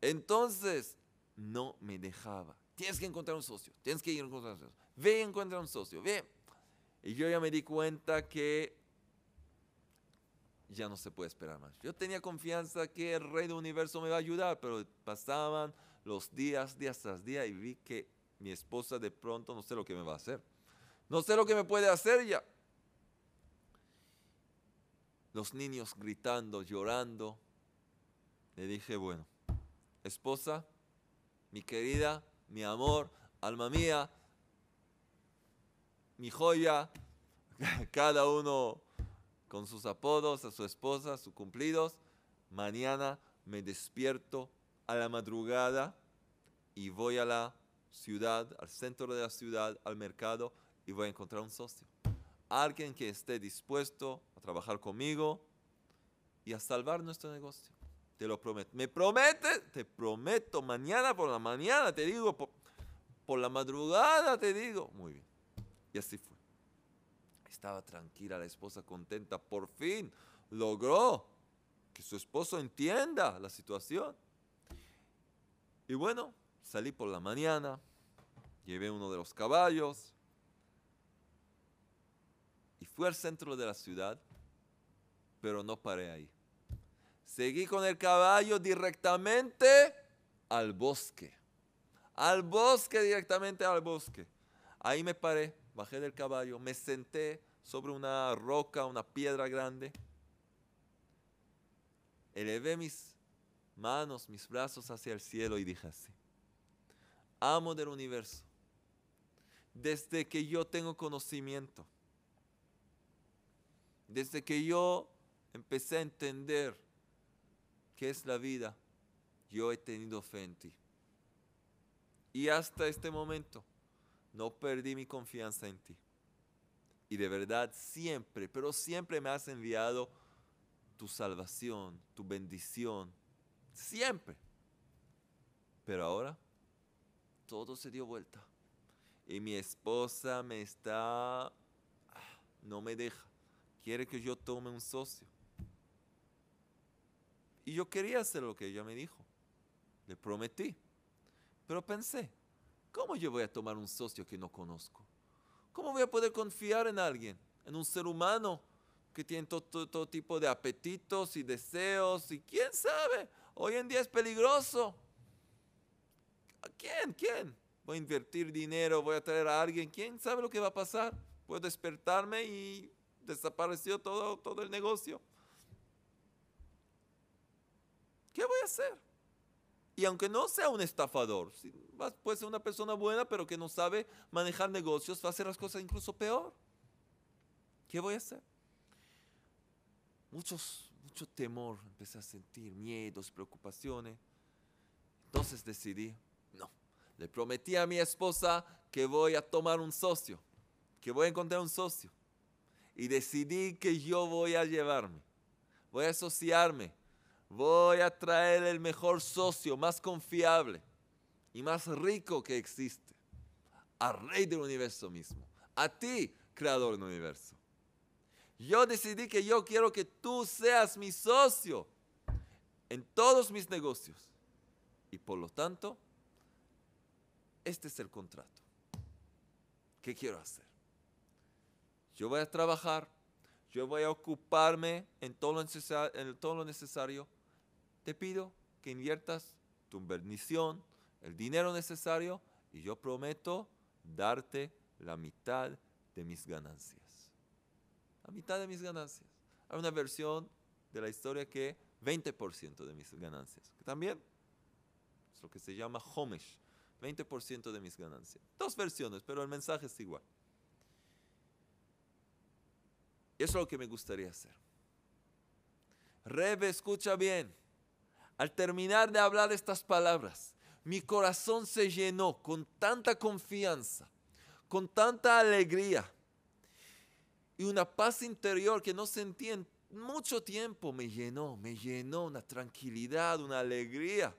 Entonces, no me dejaba. Tienes que encontrar un socio, tienes que ir a encontrar un socio. Ve y encuentra un socio, ve. Y yo ya me di cuenta que ya no se puede esperar más. Yo tenía confianza que el rey del universo me va a ayudar, pero pasaban los días, días tras día, y vi que mi esposa de pronto no sé lo que me va a hacer. No sé lo que me puede hacer ya. Los niños gritando, llorando. Le dije, bueno, esposa, mi querida, mi amor, alma mía, mi joya, cada uno con sus apodos, a su esposa, sus cumplidos. Mañana me despierto a la madrugada y voy a la ciudad, al centro de la ciudad, al mercado y voy a encontrar un socio. Alguien que esté dispuesto a trabajar conmigo y a salvar nuestro negocio. Te lo prometo. ¿Me promete? Te prometo. Mañana por la mañana, te digo. Por, la madrugada, te digo. Muy bien. Y así fue. Estaba tranquila la esposa, contenta. Por fin logró que su esposo entienda la situación. Y bueno, salí por la mañana. Llevé uno de los caballos. Y fui al centro de la ciudad. Pero no paré ahí Seguí con el caballo directamente al bosque. Al bosque, directamente al bosque. Ahí me paré, bajé del caballo, me senté sobre una roca, una piedra grande. Elevé mis manos, mis brazos hacia el cielo y dije así. Amo del universo. Desde que yo tengo conocimiento, desde que yo empecé a entender ¿qué es la vida? Yo he tenido fe en ti. Y hasta este momento no perdí mi confianza en ti. Y de verdad siempre, pero siempre me has enviado tu salvación, tu bendición. Siempre. Pero ahora todo se dio vuelta. Y mi esposa me está... Ah, no me deja. Quiere que yo tome un socio. Y yo quería hacer lo que ella me dijo. Le prometí. Pero pensé, ¿Cómo yo voy a tomar un socio que no conozco? ¿Cómo voy a poder confiar en alguien, en un ser humano que tiene todo, tipo de apetitos y deseos? Y quién sabe, hoy en día es peligroso. ¿A quién? ¿Quién? Voy a invertir dinero, voy a traer a alguien. ¿Quién sabe lo que va a pasar? Puedo despertarme y desapareció todo, todo el negocio. ¿Qué voy a hacer? Y aunque no sea un estafador, puede ser una persona buena, pero que no sabe manejar negocios, va a hacer las cosas incluso peor. ¿Qué voy a hacer? Muchos, mucho temor empecé a sentir, miedos, preocupaciones. Entonces decidí, no, le prometí a mi esposa que voy a tomar un socio, que voy a encontrar un socio. Y decidí que yo voy a llevarme, voy a asociarme voy a traer el mejor socio, más confiable y más rico que existe, al rey del universo mismo, a ti, creador del universo. Yo decidí que yo quiero que tú seas mi socio en todos mis negocios. Y por lo tanto, este es el contrato. ¿Qué quiero hacer? Yo voy a trabajar, yo voy a ocuparme en todo lo, necesario te pido que inviertas tu bendición, el dinero necesario, y yo prometo darte la mitad de mis ganancias. La mitad de mis ganancias. Hay una versión de la historia que 20% de mis ganancias, que también es lo que se llama Homesh, 20% de mis ganancias. Dos versiones, pero el mensaje es igual. Eso es lo que me gustaría hacer. Rebe, escucha bien. Al terminar de hablar estas palabras, mi corazón se llenó con tanta confianza, con tanta alegría y una paz interior que no sentí en mucho tiempo. Me llenó, me llenó una tranquilidad, una alegría.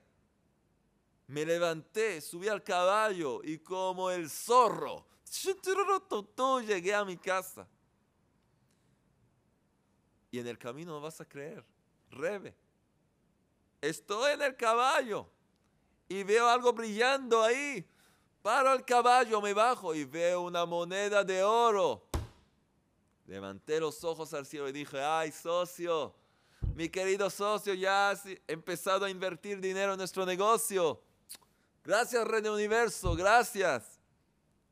Me levanté, subí al caballo y como el zorro, llegué a mi casa. Y en el camino no vas a creer, Rebe Estoy en el caballo y veo algo brillando ahí. Paro el caballo, me bajo y veo una moneda de oro. Levanté los ojos al cielo y dije, ay socio, mi querido socio, ya has empezado a invertir dinero en nuestro negocio. Gracias, Rey del Universo, gracias.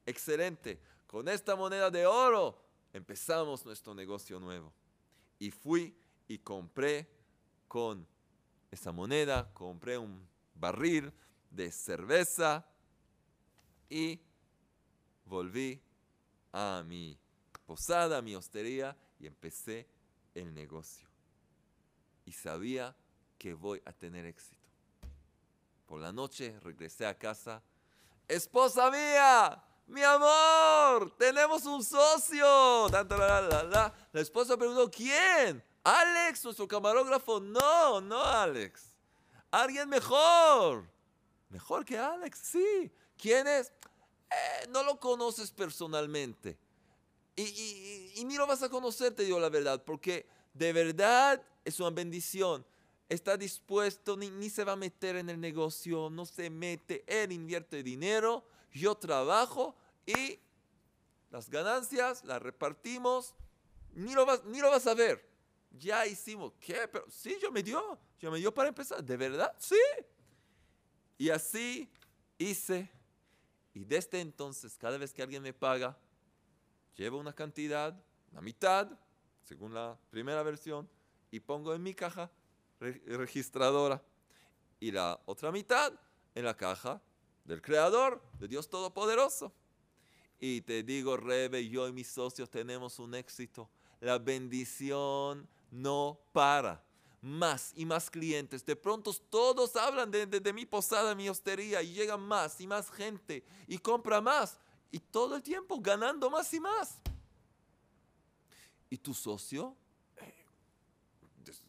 Excelente. Con esta moneda de oro empezamos nuestro negocio nuevo. Y fui y compré con esa moneda, compré un barril de cerveza y volví a mi posada, a mi hostería y empecé el negocio. Y sabía que voy a tener éxito. Por la noche regresé a casa. Esposa mía, mi amor, tenemos un socio. La, esposa preguntó, ¿quién? Alex, nuestro camarógrafo. No, no Alex. Alguien mejor. Mejor que Alex, sí. ¿Quién es? Eh, no lo conoces personalmente. Y, ni lo vas a conocer, te digo la verdad, porque de verdad es una bendición. Está dispuesto, ni, ni se va a meter en el negocio, no se mete, él invierte dinero, yo trabajo y las ganancias las repartimos, ni lo vas, ni lo vas a ver ya hicimos, ¿qué? Pero sí, yo me dio, yo me dio para empezar, ¿de verdad? Sí. Y así hice. Y desde entonces, cada vez que alguien me paga, llevo una cantidad, la mitad, según la primera versión, y pongo en mi caja registradora. Y la otra mitad en la caja del Creador, de Dios Todopoderoso. Y te digo, Rebe, yo y mis socios tenemos un éxito. La bendición no para. Más y más clientes. De pronto todos hablan de, mi posada, mi hostería y llega más y más gente y compra más y todo el tiempo ganando más y más. ¿Y tu socio?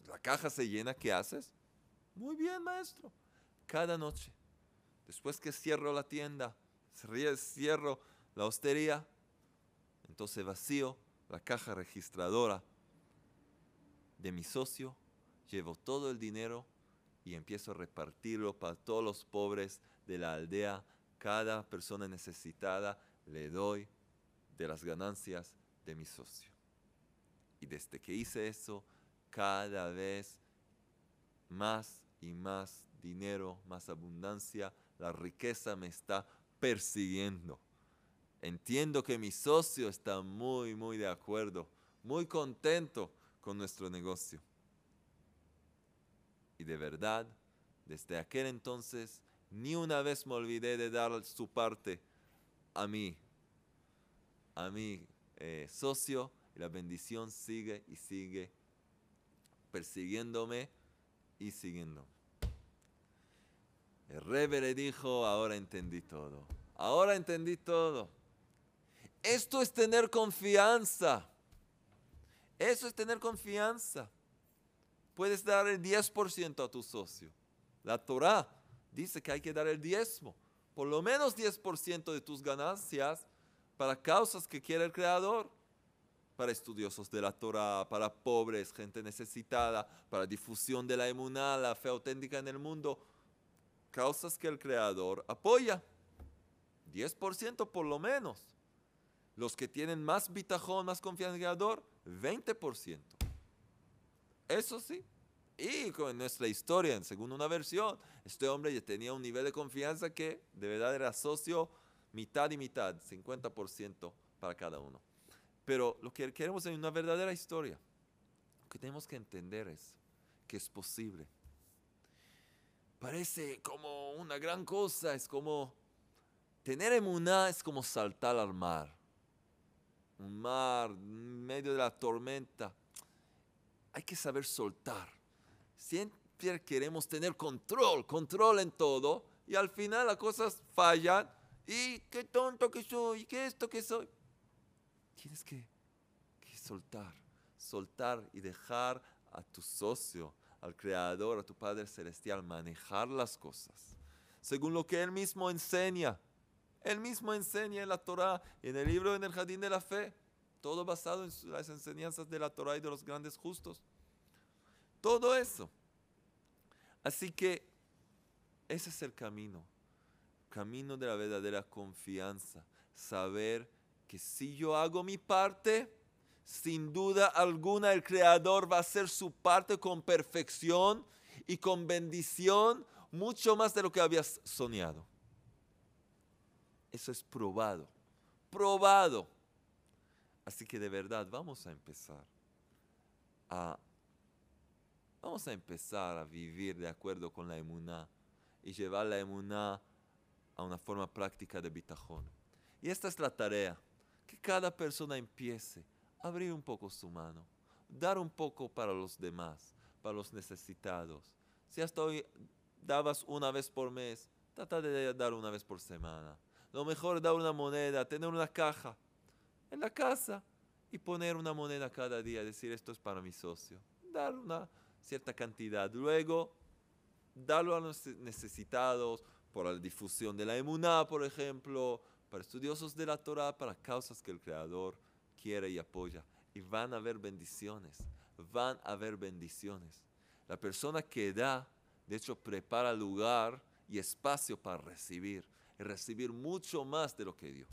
La caja se llena, ¿qué haces? Muy bien, maestro. Cada noche, después que cierro la tienda, cierro la hostería, entonces vacío la caja registradora de mi socio, llevo todo el dinero y empiezo a repartirlo para todos los pobres de la aldea cada persona necesitada le doy de las ganancias de mi socio. Y desde que hice eso, cada vez más y más dinero, más abundancia, la riqueza me está persiguiendo. Entiendo que mi socio está muy, muy de acuerdo, muy contento con nuestro negocio. Y de verdad, desde aquel entonces, ni una vez me olvidé de dar su parte a mí, a mi eh, socio, y la bendición sigue y sigue persiguiéndome y siguiendo. El rebe le dijo, ahora entendí todo, ahora entendí todo. Esto es tener confianza. Eso es tener confianza. Puedes dar el 10% a tu socio. La Torah dice que hay que dar el diezmo, por lo menos 10% de tus ganancias para causas que quiere el Creador, para estudiosos de la Torah, para pobres, gente necesitada, para difusión de la emuná, la fe auténtica en el mundo, causas que el Creador apoya. 10% por lo menos. Los que tienen más bitajón, más confianza en el Creador, 20%. Eso sí. Y con nuestra historia, según una versión, este hombre ya tenía un nivel de confianza que de verdad era socio mitad y mitad, 50% para cada uno. Pero lo que queremos es una verdadera historia. Lo que tenemos que entender es que es posible. Parece como una gran cosa, es como tener emuná es como saltar al mar. Un mar en medio de la tormenta hay que saber soltar. Siempre queremos tener control, control en todo, y al final las cosas fallan. Y qué tonto que soy, qué esto que soy. Tienes que soltar, soltar y dejar a tu socio, al Creador, a tu Padre Celestial, manejar las cosas. Según lo que Él mismo enseña. Él mismo enseña en la Torah, en el libro, en el Jardín de la Fe. Todo basado en las enseñanzas de la Torah y de los grandes justos. Todo eso. Así que ese es el camino. Camino de la verdadera confianza. Saber que si yo hago mi parte, sin duda alguna el Creador va a hacer su parte con perfección y con bendición, mucho más de lo que habías soñado. Eso es probado, probado. Así que de verdad vamos a empezar a Vamos a empezar a vivir de acuerdo con la emuná y llevar la emuná a una forma práctica de bitajón. Y esta es la tarea, que cada persona empiece abrir un poco su mano, dar un poco para los demás, para los necesitados. Si hasta hoy dabas una vez por mes, trata de dar una vez por semana. Lo mejor dar una moneda, tener una caja en la casa y poner una moneda cada día, decir esto es para mi socio. Dar una, cierta cantidad. Luego, darlo a los necesitados por la difusión de la emuná, por ejemplo, para estudiosos de la Torah, para causas que el Creador quiere y apoya. Y van a haber bendiciones, van a haber bendiciones. La persona que da, de hecho, prepara lugar y espacio para recibir, y recibir mucho más de lo que dio.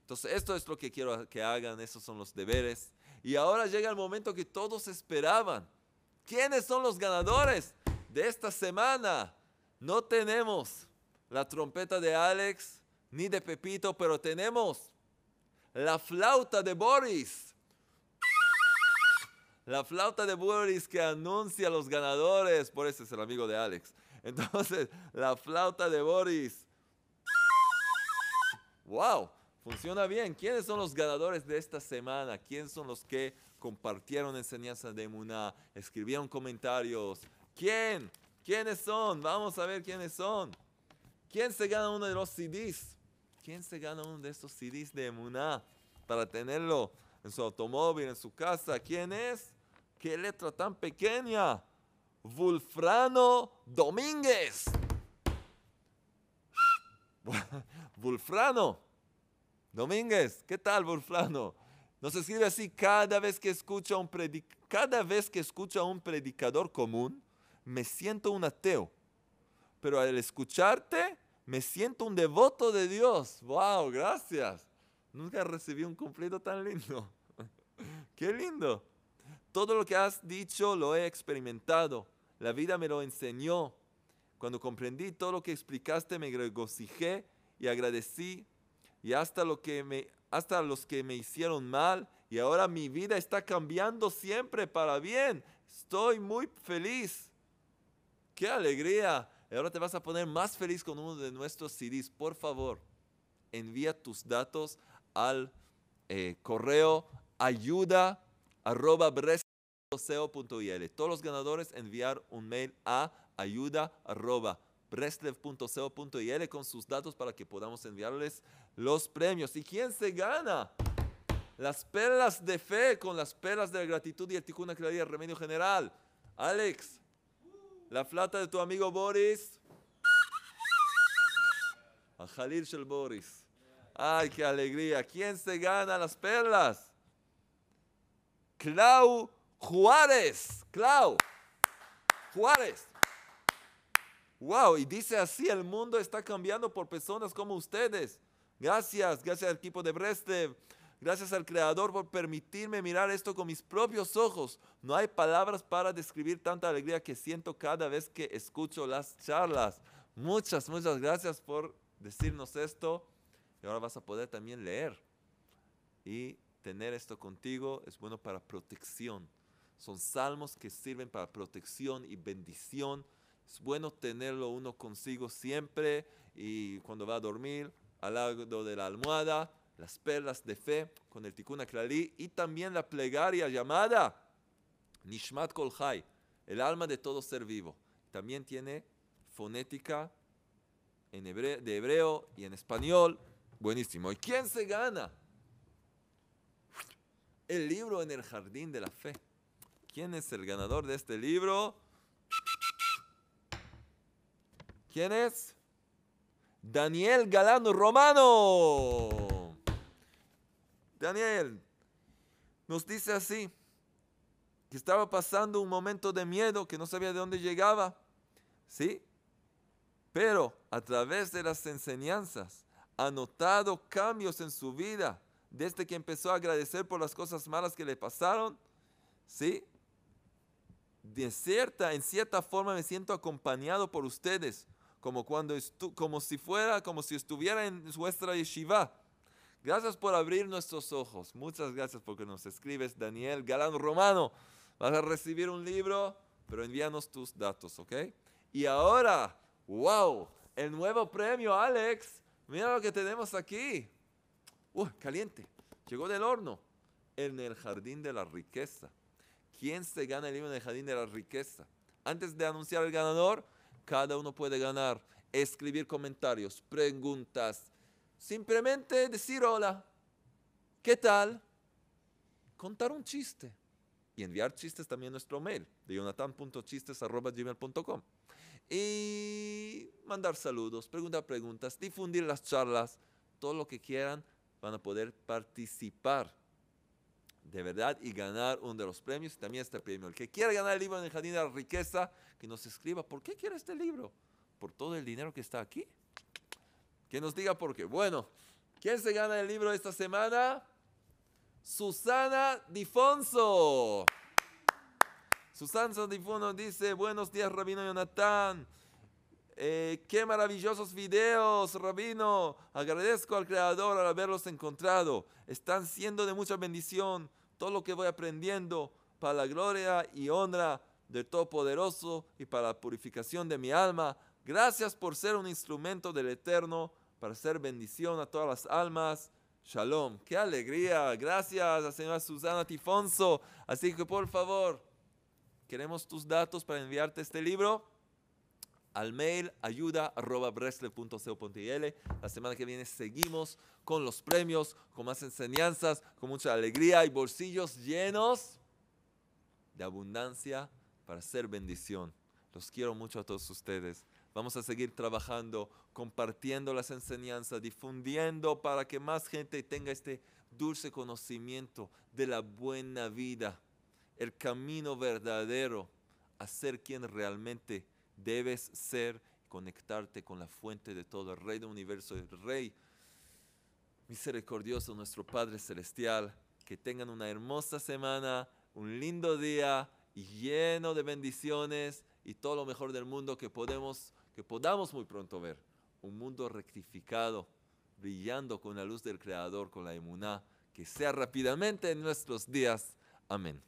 Entonces, esto es lo que quiero que hagan, esos son los deberes. Y ahora llega el momento que todos esperaban ¿Quiénes son los ganadores de esta semana? No tenemos la trompeta de Alex ni de Pepito, pero tenemos la flauta de Boris. La flauta de Boris que anuncia a los ganadores, por eso es el amigo de Alex. Entonces, la flauta de Boris. ¡Wow! Funciona bien. ¿Quiénes son los ganadores de esta semana? ¿Quiénes son los que compartieron enseñanzas de Emuná, escribieron comentarios. ¿Quién? ¿Quiénes son? Vamos a ver quiénes son. ¿Quién se gana uno de los CDs? ¿Quién se gana uno de estos CDs de Emuná para tenerlo en su automóvil, en su casa? ¿Quién es? ¿Qué letra tan pequeña? Vulfrano Domínguez. Vulfrano Domínguez, ¿qué tal, Vulfrano? Nos escribe así, cada vez que escucho a un, cada vez que escucho a un predicador común, me siento un ateo. Pero al escucharte, Me siento un devoto de Dios. ¡Wow! Gracias. Nunca recibí un cumplido tan lindo. ¡Qué lindo! Todo lo que has dicho lo he experimentado. La vida me lo enseñó. Cuando comprendí todo lo que explicaste, me regocijé y agradecí. Y hasta, hasta los que me hicieron mal. Y ahora mi vida está cambiando siempre para bien. Estoy muy feliz. ¡Qué alegría! Ahora te vas a poner más feliz con uno de nuestros CDs. Por favor, envía tus datos al eh, correo ayuda arroba Todos los ganadores enviar un mail a ayuda arroba con sus datos para que podamos enviarles los premios. ¿Y quién se gana? Las perlas de fe con las perlas de la gratitud y el ticuna claridad remedio general. Alex, la flata de tu amigo Boris. A Jalil Shel Boris. Ay, qué alegría. ¿Quién se gana las perlas? Clau Juárez. Clau Juárez. Wow, y dice así, el mundo está cambiando por personas como ustedes. Gracias, gracias al equipo de Brestev. Gracias al Creador por permitirme mirar esto con mis propios ojos. No hay palabras para describir tanta alegría que siento cada vez que escucho las charlas. Muchas, muchas gracias por decirnos esto. Y ahora vas a poder también leer. Y tener esto contigo es bueno para protección. Son salmos que sirven para protección y bendición. Es bueno tenerlo uno consigo siempre y cuando va a dormir al lado de la almohada las perlas de fe con el Tikkun Aklali y también la plegaria llamada Nishmat Kol el alma de todo ser vivo. También tiene fonética en de hebreo y en español. Buenísimo. ¿Y quién se gana? El libro en el jardín de la fe. ¿Quién es el ganador de este libro? ¿Quién es? Daniel Galano Romano. Daniel nos dice así, que estaba pasando un momento de miedo, que no sabía de dónde llegaba, ¿sí? Pero a través de las enseñanzas ha notado cambios en su vida desde que empezó a agradecer por las cosas malas que le pasaron, ¿sí? De cierta, en cierta forma me siento acompañado por ustedes, como cuando como si fuera, como si estuviera en vuestra yeshiva Gracias por abrir nuestros ojos. Muchas gracias porque nos escribes, Daniel Galán Romano. Vas a recibir un libro, pero envíanos tus datos, ¿ok? Y ahora, wow, el nuevo premio, Alex. Mira lo que tenemos aquí. Uh, caliente. Llegó del horno. En el jardín de la riqueza. ¿Quién se gana el libro en el jardín de la riqueza? Antes de anunciar el ganador, cada uno puede ganar, escribir comentarios, preguntas, Simplemente decir hola, ¿qué tal? Contar un chiste y enviar chistes también a nuestro mail de jonathan.chistes.gmail.com y mandar saludos, preguntar preguntas, difundir las charlas, todo lo que quieran, van a poder participar de verdad y ganar uno de los premios. También este premio. El que quiera ganar el libro el Jardín de la Riqueza, que nos escriba, ¿por qué quiere este libro? ¿Por todo el dinero que está aquí? Que nos diga por qué. Bueno, ¿quién se gana el libro esta semana? Susana Difonso. Susana Difonso dice, buenos días, Rabino Jonathan. Eh, qué maravillosos videos, Rabino. Agradezco al Creador al haberlos encontrado. Están siendo de mucha bendición. Todo lo que voy aprendiendo para la gloria y honra del Todopoderoso y para la purificación de mi alma. Gracias por ser un instrumento del Eterno para hacer bendición a todas las almas. Shalom. Qué alegría. Gracias señora Susana Tifonso. Así que por favor, queremos tus datos para enviarte este libro al mail ayuda La semana que viene seguimos con los premios, con más enseñanzas, con mucha alegría y bolsillos llenos de abundancia para hacer bendición. Los quiero mucho a todos ustedes. Vamos a seguir trabajando, compartiendo las enseñanzas, difundiendo para que más gente tenga este dulce conocimiento de la buena vida, el camino verdadero a ser quien realmente debes ser conectarte con la fuente de todo, el Rey del universo, el Rey misericordioso, nuestro Padre Celestial. Que tengan una hermosa semana, un lindo día lleno de bendiciones y todo lo mejor del mundo que podemos, que podamos muy pronto ver. Un mundo rectificado, brillando con la luz del Creador, con la emuná, que sea rápidamente en nuestros días. Amén.